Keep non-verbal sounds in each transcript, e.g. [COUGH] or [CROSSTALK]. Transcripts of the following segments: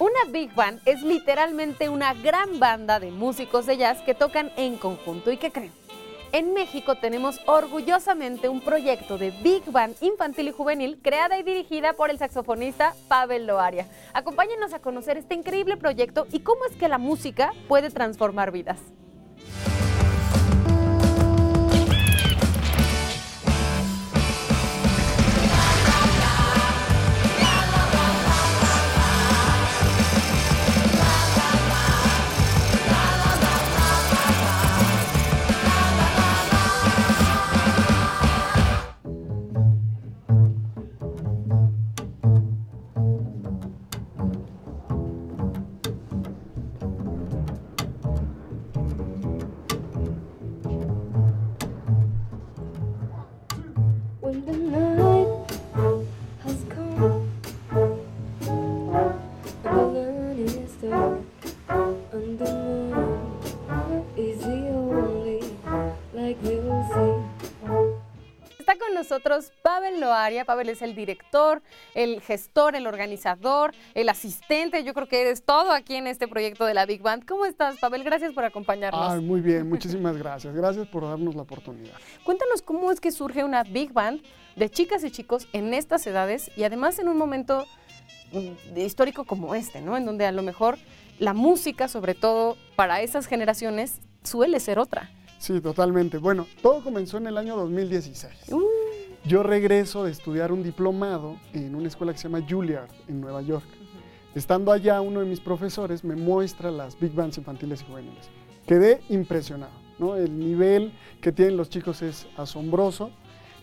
Una big band es literalmente una gran banda de músicos de jazz que tocan en conjunto. ¿Y qué creen? En México tenemos orgullosamente un proyecto de Big Band infantil y juvenil creada y dirigida por el saxofonista Pavel Loaria. Acompáñenos a conocer este increíble proyecto y cómo es que la música puede transformar vidas. Nosotros Pavel Loaria. Pavel es el director, el gestor, el organizador, el asistente. Yo creo que eres todo aquí en este proyecto de la Big Band. ¿Cómo estás, Pavel? Gracias por acompañarnos. Ay, muy bien, muchísimas gracias. Gracias por darnos la oportunidad. Cuéntanos cómo es que surge una Big Band de chicas y chicos en estas edades y además en un momento mm, histórico como este, ¿no? En donde a lo mejor la música, sobre todo para esas generaciones, suele ser otra. Sí, totalmente. Bueno, todo comenzó en el año 2016. Uh, Yo regreso de estudiar un diplomado en una escuela que se llama Juilliard en Nueva York. Estando allá, uno de mis profesores me muestra las big bands infantiles y juveniles. Quedé impresionado, ¿no? El nivel que tienen los chicos es asombroso.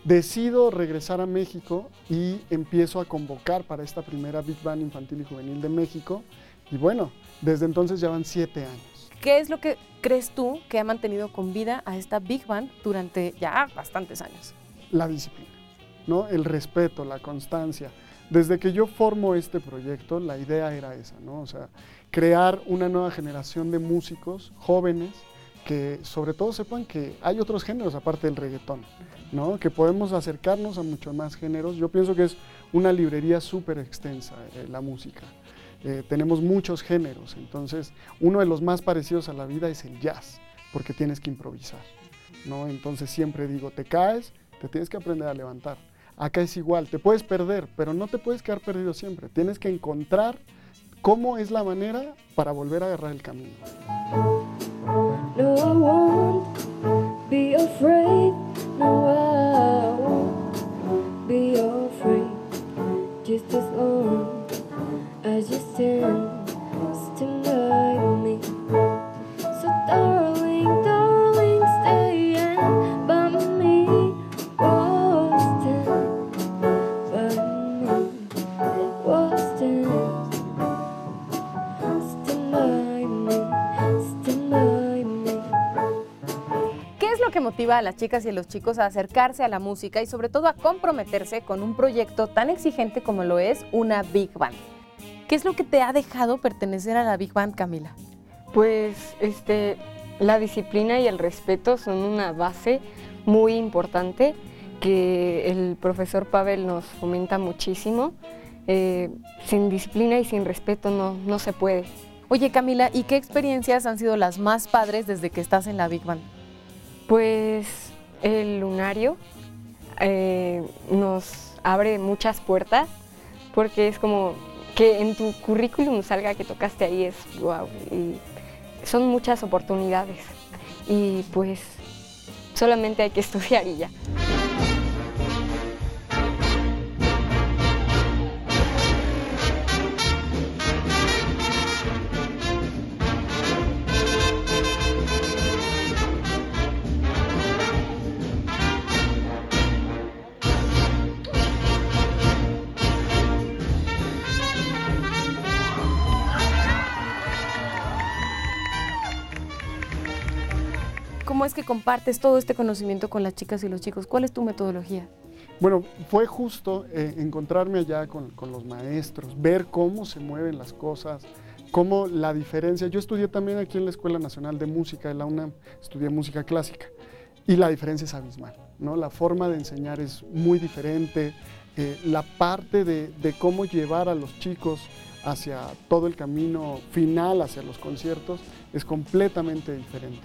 Decido regresar a México y empiezo a convocar para esta primera big band infantil y juvenil de México. Y bueno, desde entonces ya van siete años. ¿Qué es lo que crees tú que ha mantenido con vida a esta Big Band durante ya bastantes años? la disciplina, ¿no? El respeto, la constancia. Desde que yo formo este proyecto, la idea era esa, ¿no? O sea, crear una nueva generación de músicos jóvenes que sobre todo sepan que hay otros géneros aparte del reggaetón, ¿no? Que podemos acercarnos a muchos más géneros. Yo pienso que es una librería súper extensa eh, la música. Eh, tenemos muchos géneros, entonces uno de los más parecidos a la vida es el jazz, porque tienes que improvisar, ¿no? Entonces siempre digo, te caes, te tienes que aprender a levantar. Acá es igual, te puedes perder, pero no te puedes quedar perdido siempre. Tienes que encontrar cómo es la manera para volver a agarrar el camino. No, be afraid. No, be afraid. Just as long as you stand, stand motiva a las chicas y a los chicos a acercarse a la música y sobre todo a comprometerse con un proyecto tan exigente como lo es una Big Band? ¿Qué es lo que te ha dejado pertenecer a la Big Band, Camila? Pues este, la disciplina y el respeto son una base muy importante que el profesor Pavel nos fomenta muchísimo. Eh, sin disciplina y sin respeto no, no se puede. Oye, Camila, ¿y qué experiencias han sido las más padres desde que estás en la Big Band? Pues el lunario eh, nos abre muchas puertas porque es como que en tu currículum salga que tocaste ahí es wow. Y son muchas oportunidades y pues solamente hay que [LAUGHS] estudiar y ya. ¿Cómo es que compartes todo este conocimiento con las chicas y los chicos? ¿Cuál es tu metodología? Bueno, fue justo eh, encontrarme allá con, los maestros, ver cómo se mueven las cosas, cómo la diferencia. Yo estudié también aquí en la Escuela Nacional de Música de la UNAM, estudié música clásica y la diferencia es abismal, ¿no? La forma de enseñar es muy diferente, eh, la parte de, de cómo llevar a los chicos hacia todo el camino final, hacia los conciertos, es completamente diferente.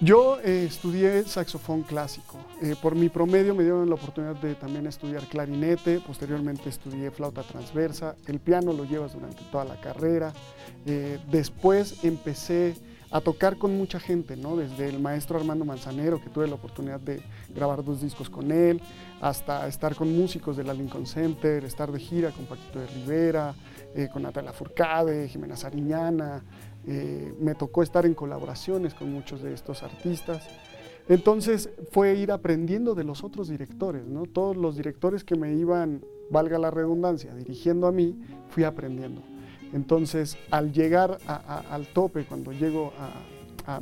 Yo eh, estudié saxofón clásico. Eh, por mi promedio me dieron la oportunidad de también estudiar clarinete, posteriormente estudié flauta transversa, el piano lo llevas durante toda la carrera. Eh, después empecé a tocar con mucha gente, ¿no? desde el maestro Armando Manzanero, que tuve la oportunidad de grabar dos discos con él, hasta estar con músicos de la Lincoln Center, estar de gira con Paquito de Rivera, con Natalia Furcade, Jimena Sariñana, eh, me tocó estar en colaboraciones con muchos de estos artistas. Entonces fue ir aprendiendo de los otros directores, ¿no? Todos los directores que me iban, valga la redundancia, dirigiendo a mí, fui aprendiendo. Entonces, al llegar al tope, cuando llego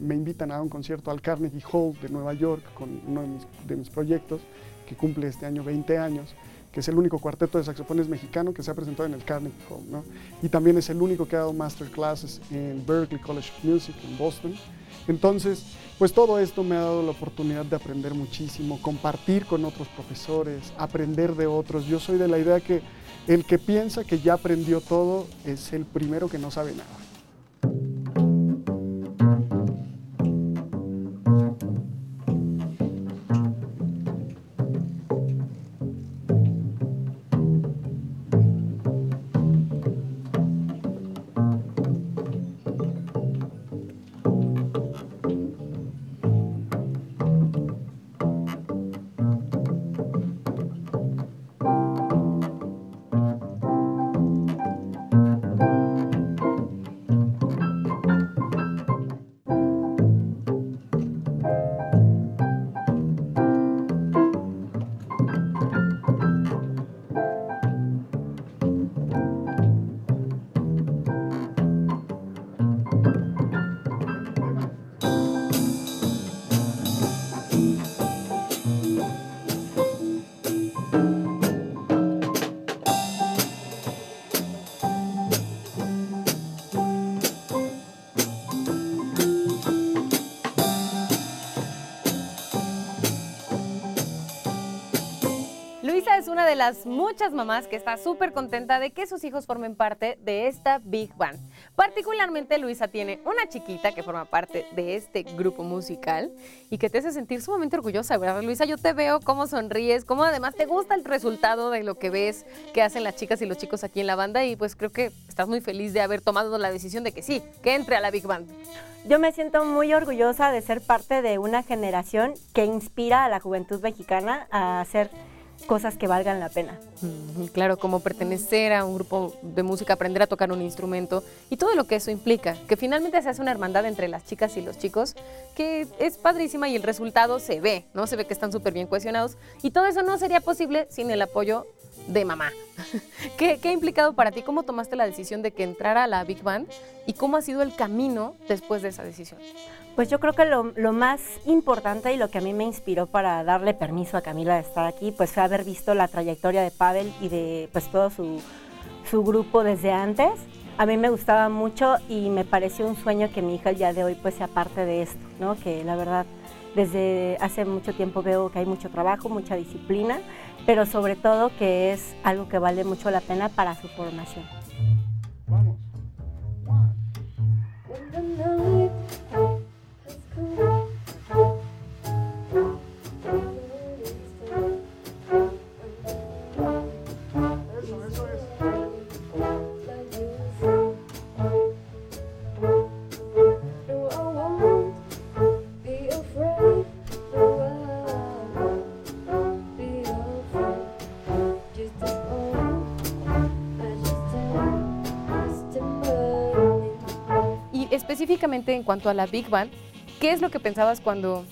me invitan a un concierto al Carnegie Hall de Nueva York con uno de mis, de mis proyectos, que cumple este año 20 años, que es el único cuarteto de saxofones mexicano que se ha presentado en el Carnegie Hall, ¿no? Y también es el único que ha dado masterclasses en Berklee College of Music en Boston. Entonces, pues todo esto me ha dado la oportunidad de aprender muchísimo, compartir con otros profesores, aprender de otros. Yo soy de la idea que el que piensa que ya aprendió todo es el primero que no sabe nada. Muchas mamás que está súper contenta de que sus hijos formen parte de esta Big Band. Particularmente Luisa tiene una chiquita que forma parte de este grupo musical y que te hace sentir sumamente orgullosa, ¿verdad? Luisa, yo te veo cómo sonríes, cómo además te gusta el resultado de lo que ves que hacen las chicas y los chicos aquí en la banda y pues creo que estás muy feliz de haber tomado la decisión de que sí, que entre a la Big Band. Yo me siento muy orgullosa de ser parte de una generación que inspira a la juventud mexicana a hacer cosas que valgan la pena. claro, como pertenecer a un grupo de música, aprender a tocar un instrumento y todo lo que eso implica, que finalmente se hace una hermandad entre las chicas y los chicos, que es padrísima y el resultado se ve, ¿no? Se ve que están súper bien cohesionados y todo eso no sería posible sin el apoyo de mamá. [LAUGHS] ¿Qué, ¿Qué ha implicado para ti? ¿Cómo tomaste la decisión de que entrara a la Big Band y cómo ha sido el camino después de esa decisión? Pues yo creo que lo, más importante y lo que a mí me inspiró para darle permiso a Camila de estar aquí, pues fue haber visto la trayectoria de Pavel y de pues todo su, grupo desde antes. A mí me gustaba mucho y me pareció un sueño que mi hija día de hoy pues sea parte de esto, ¿no? Que la verdad desde hace mucho tiempo veo que hay mucho trabajo, mucha disciplina, pero sobre todo que es algo que vale mucho la pena para su formación. Específicamente en cuanto a la Big Band, ¿qué es lo que pensabas cuando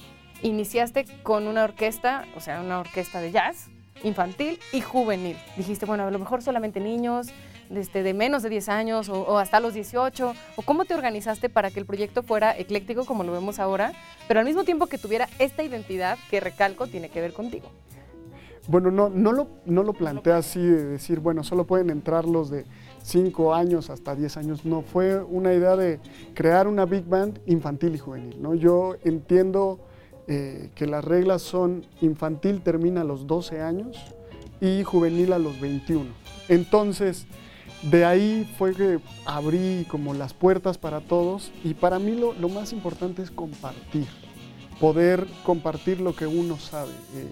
iniciaste con una orquesta, o sea, una orquesta de jazz infantil y juvenil? Dijiste, bueno, a lo mejor solamente niños este, de menos de 10 años o, hasta los 18, o cómo te organizaste para que el proyecto fuera ecléctico como lo vemos ahora, pero al mismo tiempo que tuviera esta identidad que recalco tiene que ver contigo. Bueno, no, no, lo, no lo planteé así de decir, bueno, solo pueden entrar los de 5 años hasta 10 años. No, fue una idea de crear una big band infantil y juvenil. ¿no? Yo entiendo eh, que las reglas son infantil termina a los 12 años, y juvenil a los 21. Entonces, de ahí fue que abrí como las puertas para todos y para mí lo, lo más importante es compartir, poder compartir lo que uno sabe. Eh,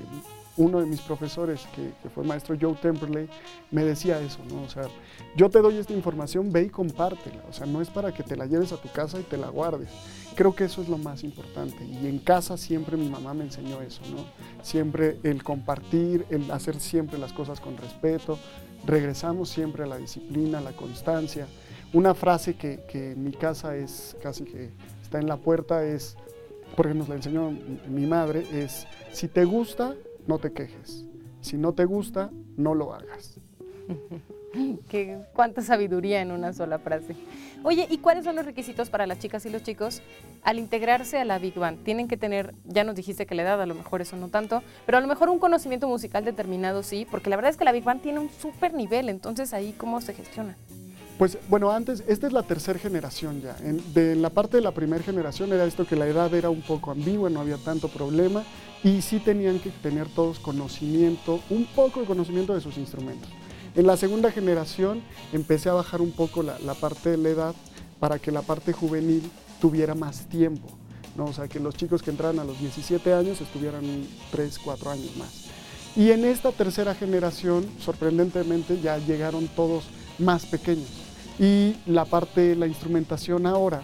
uno de mis profesores, que, fue maestro Joe Temperley, me decía eso, ¿no? O sea, yo te doy esta información, ve y compártela. O sea, no es para que te la lleves a tu casa y te la guardes. Creo que eso es lo más importante. Y en casa siempre mi mamá me enseñó eso, ¿no? Siempre el compartir, el hacer siempre las cosas con respeto. Regresamos siempre a la disciplina, a la constancia. Una frase que, que en mi casa es casi que está en la puerta es, porque nos la enseñó mi madre, es, si te gusta, no te quejes. Si no te gusta, no lo hagas. [LAUGHS] Qué, cuánta sabiduría en una sola frase. Oye, ¿y cuáles son los requisitos para las chicas y los chicos al integrarse a la Big Band? Tienen que tener, ya nos dijiste que la edad, a lo mejor eso no tanto, pero a lo mejor un conocimiento musical determinado sí, porque la verdad es que la Big Band tiene un súper nivel, entonces ahí cómo se gestiona. Pues bueno, antes, esta es la tercera generación ya. En, de la parte de la primera generación era esto que la edad era un poco ambigua, no había tanto problema y sí tenían que tener todos conocimiento, un poco de conocimiento de sus instrumentos. En la segunda generación empecé a bajar un poco la, la parte de la edad para que la parte juvenil tuviera más tiempo. ¿no? O sea, que los chicos que entraran a los 17 años estuvieran 3, 4 años más. Y en esta tercera generación, sorprendentemente, ya llegaron todos más pequeños. Y la parte, la instrumentación ahora,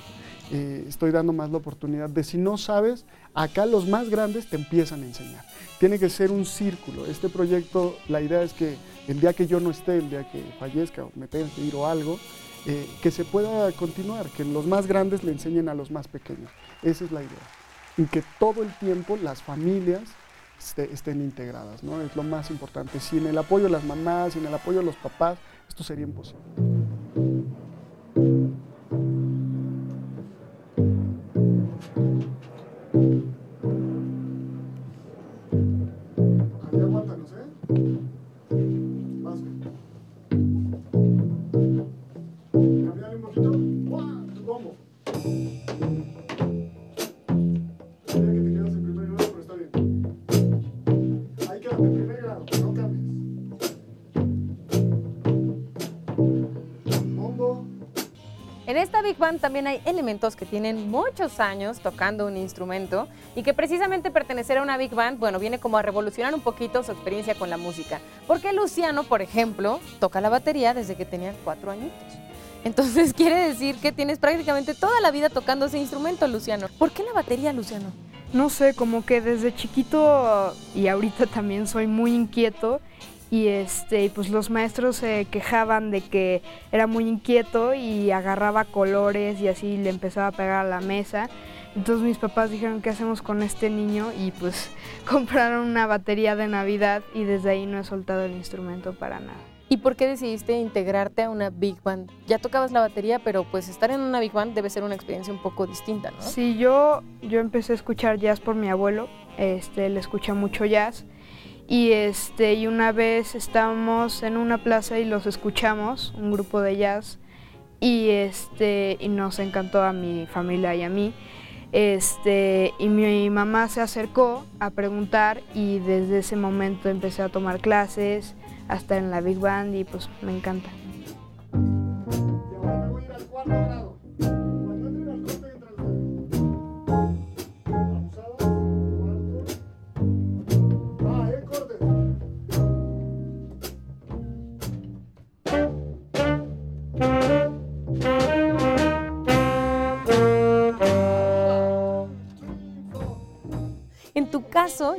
eh, estoy dando más la oportunidad de si no sabes, acá los más grandes te empiezan a enseñar. Tiene que ser un círculo. Este proyecto, la idea es que el día que yo no esté, el día que fallezca o me tenga que ir o algo, eh, que se pueda continuar, que los más grandes le enseñen a los más pequeños. Esa es la idea. Y que todo el tiempo las familias este, estén integradas, ¿no? Es lo más importante. Sin el apoyo de las mamás, sin el apoyo de los papás, esto sería imposible. Big Band también hay elementos que tienen muchos años tocando un instrumento y que precisamente pertenecer a una Big Band, bueno, viene como a revolucionar un poquito su experiencia con la música. Porque Luciano, por ejemplo, toca la batería desde que tenía cuatro añitos. Entonces [LAUGHS] quiere decir que tienes prácticamente toda la vida tocando ese instrumento, Luciano. ¿Por qué la batería, Luciano? No sé, como que desde chiquito y ahorita también soy muy inquieto y este pues los maestros se quejaban de que era muy inquieto y agarraba colores y así le empezaba a pegar a la mesa. Entonces mis papás dijeron, ¿qué hacemos con este niño? Y pues [LAUGHS] compraron una batería de Navidad y desde ahí no he soltado el instrumento para nada. ¿Y por qué decidiste integrarte a una Big Band? Ya tocabas la batería, pero pues estar en una Big Band debe ser una experiencia un poco distinta, ¿no? Sí, yo, yo empecé a escuchar jazz por mi abuelo, este, él escucha mucho jazz. Y, este, y una vez estábamos en una plaza y los escuchamos, un grupo de jazz, y, este, y nos encantó a mi familia y a mí. Este, y mi mamá se acercó a preguntar y desde ese momento empecé a tomar clases, hasta en la Big Band y pues me encanta.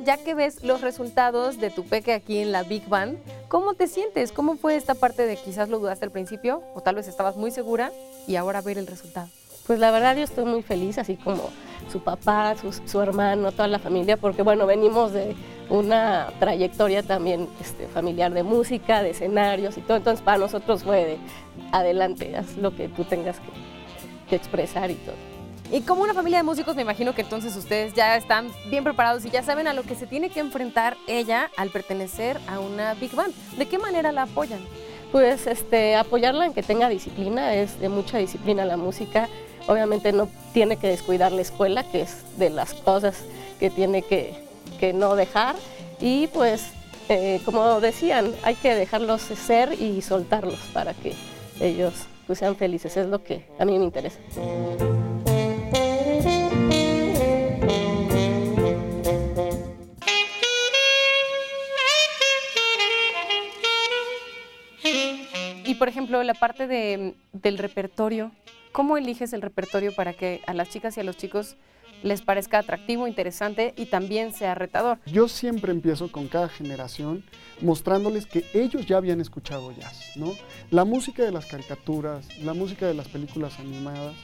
Ya que ves los resultados de tu peque aquí en la Big Band, ¿cómo te sientes? ¿Cómo fue esta parte de quizás lo dudaste al principio o tal vez estabas muy segura y ahora ver el resultado? Pues la verdad yo estoy muy feliz, así como su papá, su, su hermano, toda la familia, porque bueno, venimos de una trayectoria también este, familiar de música, de escenarios y todo, entonces para nosotros fue de adelante, haz lo que tú tengas que, que expresar y todo. Y como una familia de músicos, me imagino que entonces ustedes ya están bien preparados y ya saben a lo que se tiene que enfrentar ella al pertenecer a una Big Band. ¿De qué manera la apoyan? Pues este, apoyarla en que tenga disciplina, es de mucha disciplina la música. Obviamente no tiene que descuidar la escuela, que es de las cosas que tiene que, que no dejar. Y pues eh, como decían, hay que dejarlos ser y soltarlos para que ellos pues, sean felices. Es lo que a mí me interesa. La parte de- del repertorio, ¿cómo eliges el repertorio para que a las chicas y a los chicos les parezca atractivo, interesante y también sea retador? Yo siempre empiezo con cada generación mostrándoles que ellos ya habían escuchado jazz, ¿no? La música de las caricaturas, la música de las películas animadas,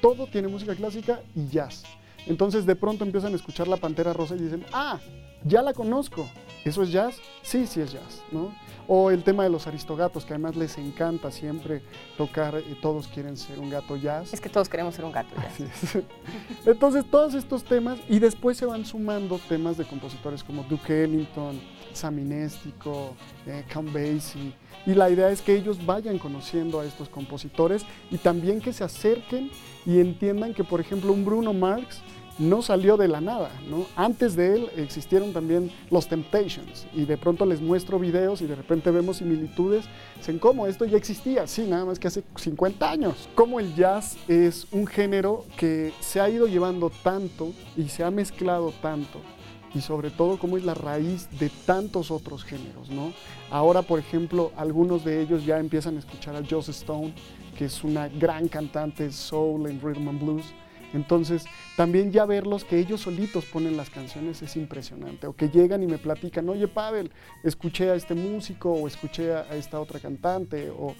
todo tiene música clásica y jazz. Entonces de pronto empiezan a escuchar La Pantera Rosa y dicen, ah, ya la conozco. ¿Eso es jazz? Sí, sí es jazz, ¿no? O el tema de los aristogatos, que además les encanta siempre tocar, eh, todos quieren ser un gato jazz. Es que todos queremos ser un gato. ya. Así es. [LAUGHS] Entonces, todos estos temas, y después se van sumando temas de compositores como Duke Ellington, Sam Inéstico, eh, Count Basie, y la idea es que ellos vayan conociendo a estos compositores y también que se acerquen y entiendan que, por ejemplo, un Bruno Marx no salió de la nada, ¿no? Antes de él existieron también los Temptations y de pronto les muestro videos y de repente vemos similitudes, dicen, ¿cómo? Esto ya existía, sí, nada más que hace 50 años. Como el jazz es un género que se ha ido llevando tanto y se ha mezclado tanto y sobre todo cómo es la raíz de tantos otros géneros, ¿no? Ahora, por ejemplo, algunos de ellos ya empiezan a escuchar a Joss Stone, que es una gran cantante soul en rhythm and blues. Entonces, también ya verlos que ellos solitos ponen las canciones es impresionante. O que llegan y me platican, oye Pavel, escuché a este músico o escuché a, esta otra cantante. O,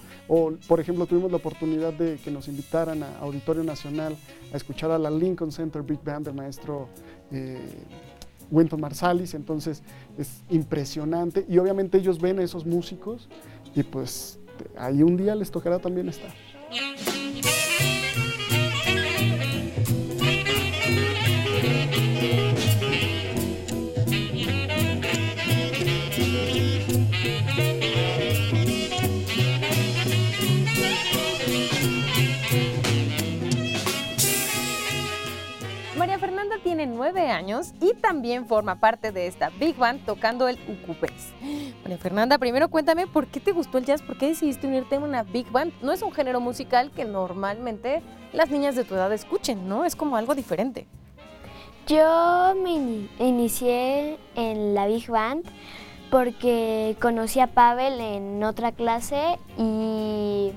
por ejemplo, tuvimos la oportunidad de que nos invitaran a Auditorio Nacional a escuchar a la Lincoln Center Big Band del maestro eh, Wynton Marsalis. Entonces, es impresionante. Y obviamente ellos ven a esos músicos y pues ahí un día les tocará también estar. Tiene nueve años y también forma parte de esta Big Band tocando el ukubés. María Fernanda, primero cuéntame por qué te gustó el jazz, por qué decidiste unirte a una Big Band. No es un género musical que normalmente las niñas de tu edad escuchen, ¿no? Es como algo diferente. Yo me ini- inicié en la Big Band porque conocí a Pavel en otra clase y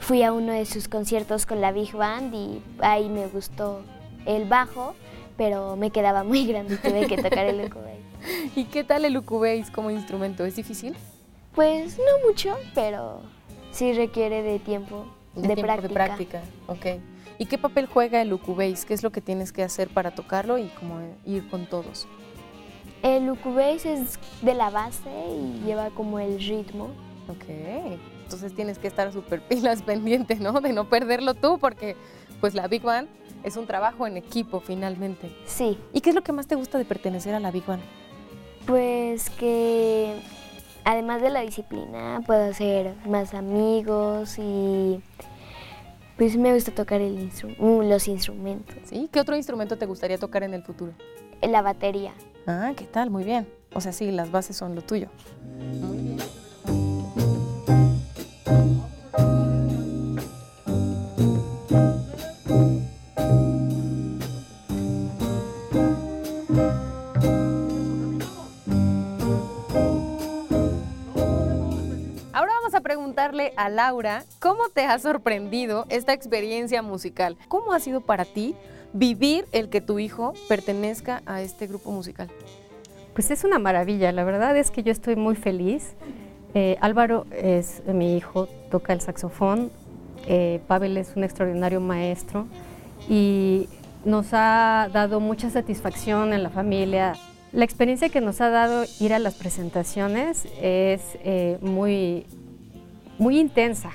fui a uno de sus conciertos con la Big Band y ahí me gustó el bajo, pero me quedaba muy [LAUGHS] grande y tuve que tocar el ukulele. [LAUGHS] ¿Y qué tal el ukubés como instrumento? ¿Es difícil? Pues no mucho, pero sí requiere de tiempo, de, tiempo, práctica. De práctica, ok. ¿Y qué papel juega el ukubés? ¿Qué es lo que tienes que hacer para tocarlo y como ir con todos? El ukulele es de la base y lleva como el ritmo. Ok. Entonces tienes que estar súper [LAUGHS] pilas pendiente, ¿no? De no perderlo tú, porque pues la Big Band es un trabajo en equipo finalmente. Sí, ¿Y qué es lo que más te gusta de pertenecer a la Big Band? Pues que además de la disciplina puedo hacer más amigos y pues me gusta tocar el instru- uh, los instrumentos, ¿Sí? ¿Qué otro instrumento te gustaría tocar en el futuro? la batería. Ah, ¿qué tal? Muy bien. O sea, sí, las bases son lo tuyo. Muy bien. Laura, ¿cómo te ha sorprendido esta experiencia musical? ¿Cómo ha sido para ti vivir el que tu hijo pertenezca a este grupo musical? Pues es una maravilla, la verdad es que yo estoy muy feliz. Eh, Álvaro es mi hijo, toca el saxofón, eh, Pavel es un extraordinario maestro y nos ha dado mucha satisfacción en la familia. La experiencia que nos ha dado ir a las presentaciones es eh, muy, muy intensa,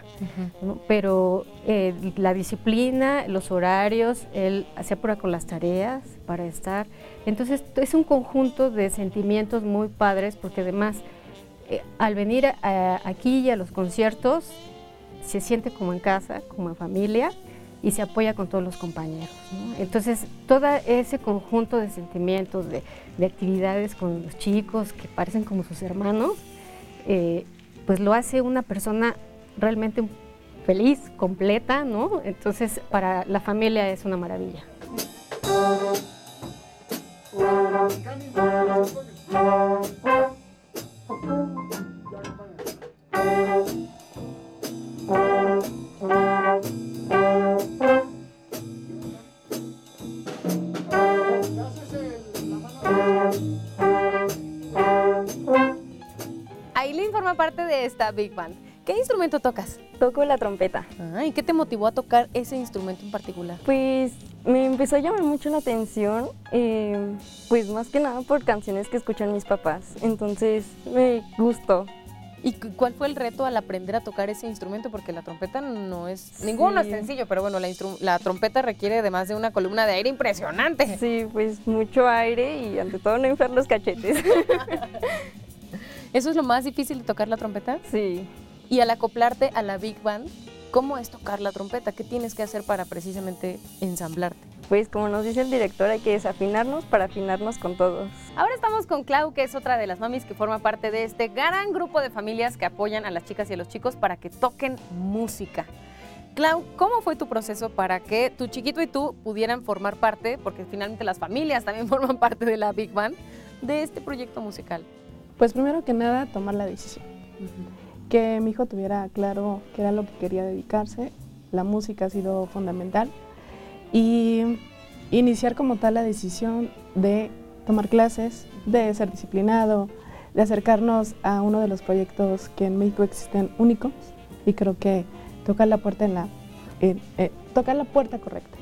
¿no? pero eh, la disciplina, los horarios, él se apura con las tareas para estar. Entonces es un conjunto de sentimientos muy padres porque además eh, al venir a- aquí a los conciertos se siente como en casa, como en familia y se apoya con todos los compañeros. ¿no? Entonces, todo ese conjunto de sentimientos, de, de actividades con los chicos que parecen como sus hermanos, eh, pues lo hace una persona realmente feliz, completa, ¿no? Entonces, para la familia es una maravilla. Parte de esta Big Band. ¿Qué instrumento tocas? Toco la trompeta. Ah, ¿Y qué te motivó a tocar ese instrumento en particular? Pues me empezó a llamar mucho la atención, eh, pues más que nada por canciones que escuchan mis papás. Entonces me gustó. ¿Y cu- cuál fue el reto al aprender a tocar ese instrumento? Porque la trompeta no es... Ninguno es Sí. sencillo, pero bueno, la, la trompeta requiere además de una columna de aire impresionante. Sí, pues mucho aire y ante todo no inflar los cachetes. [LAUGHS] ¿Eso es lo más difícil de tocar la trompeta? sí. Y al acoplarte a la Big Band, ¿cómo es tocar la trompeta? ¿Qué tienes que hacer para precisamente ensamblarte? Pues como nos dice el director, hay que desafinarnos para afinarnos con todos. Ahora estamos con Clau, que es otra de las mamis que forma parte de este gran grupo de familias que apoyan a las chicas y a los chicos para que toquen música. Clau, ¿cómo fue tu proceso para que tu chiquito y tú pudieran formar parte, porque finalmente las familias también [LAUGHS] forman parte de la Big Band, de este proyecto musical? Pues primero que nada, tomar la decisión. Que mi hijo tuviera claro qué era lo que quería dedicarse. La música ha sido fundamental. Y iniciar como tal la decisión de tomar clases, de ser disciplinado, de acercarnos a uno de los proyectos que en México existen únicos. Y creo que tocar la puerta en la, eh, tocar la puerta correcta.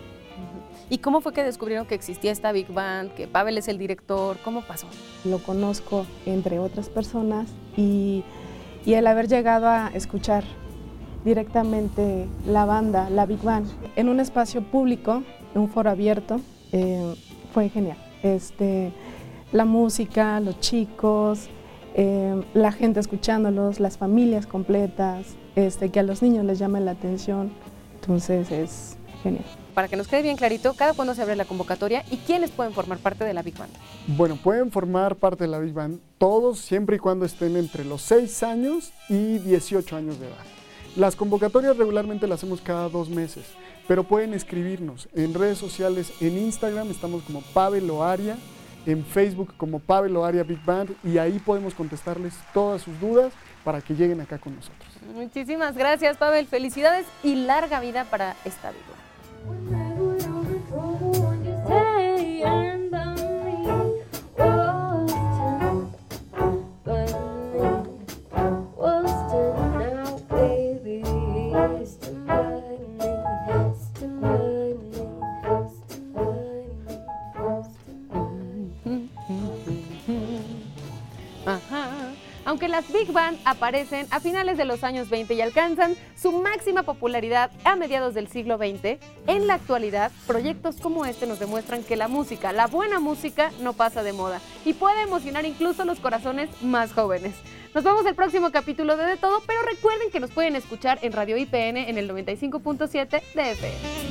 ¿Y cómo fue que descubrieron que existía esta Big Band, que Pavel es el director? ¿Cómo pasó? lo conozco entre otras personas y, y el haber llegado a escuchar directamente la banda, la Big Band, en un espacio público, en un foro abierto, eh, fue genial. Este, la música, los chicos, eh, la gente escuchándolos, las familias completas, este, que a los niños les llame la atención, entonces es genial. Para que nos quede bien clarito, ¿cada cuándo se abre la convocatoria y quiénes pueden formar parte de la Big Band? Bueno, pueden formar parte de la Big Band todos siempre y cuando estén entre los 6 años y 18 años de edad. Las convocatorias regularmente las hacemos cada dos meses, pero pueden escribirnos en redes sociales, en Instagram estamos como Pavel Oaria, en Facebook como Pavel Oaria Big Band y ahí podemos contestarles todas sus dudas para que lleguen acá con nosotros. Muchísimas gracias, Pavel. Felicidades y larga vida para esta Big Band. Okay. Big Band aparecen a finales de los años 20 y alcanzan su máxima popularidad a mediados del siglo XX, en la actualidad proyectos como este nos demuestran que la música, la buena música, no pasa de moda y puede emocionar incluso los corazones más jóvenes. Nos vemos el próximo capítulo de De Todo, pero recuerden que nos pueden escuchar en Radio IPN en el 95.7 de FM.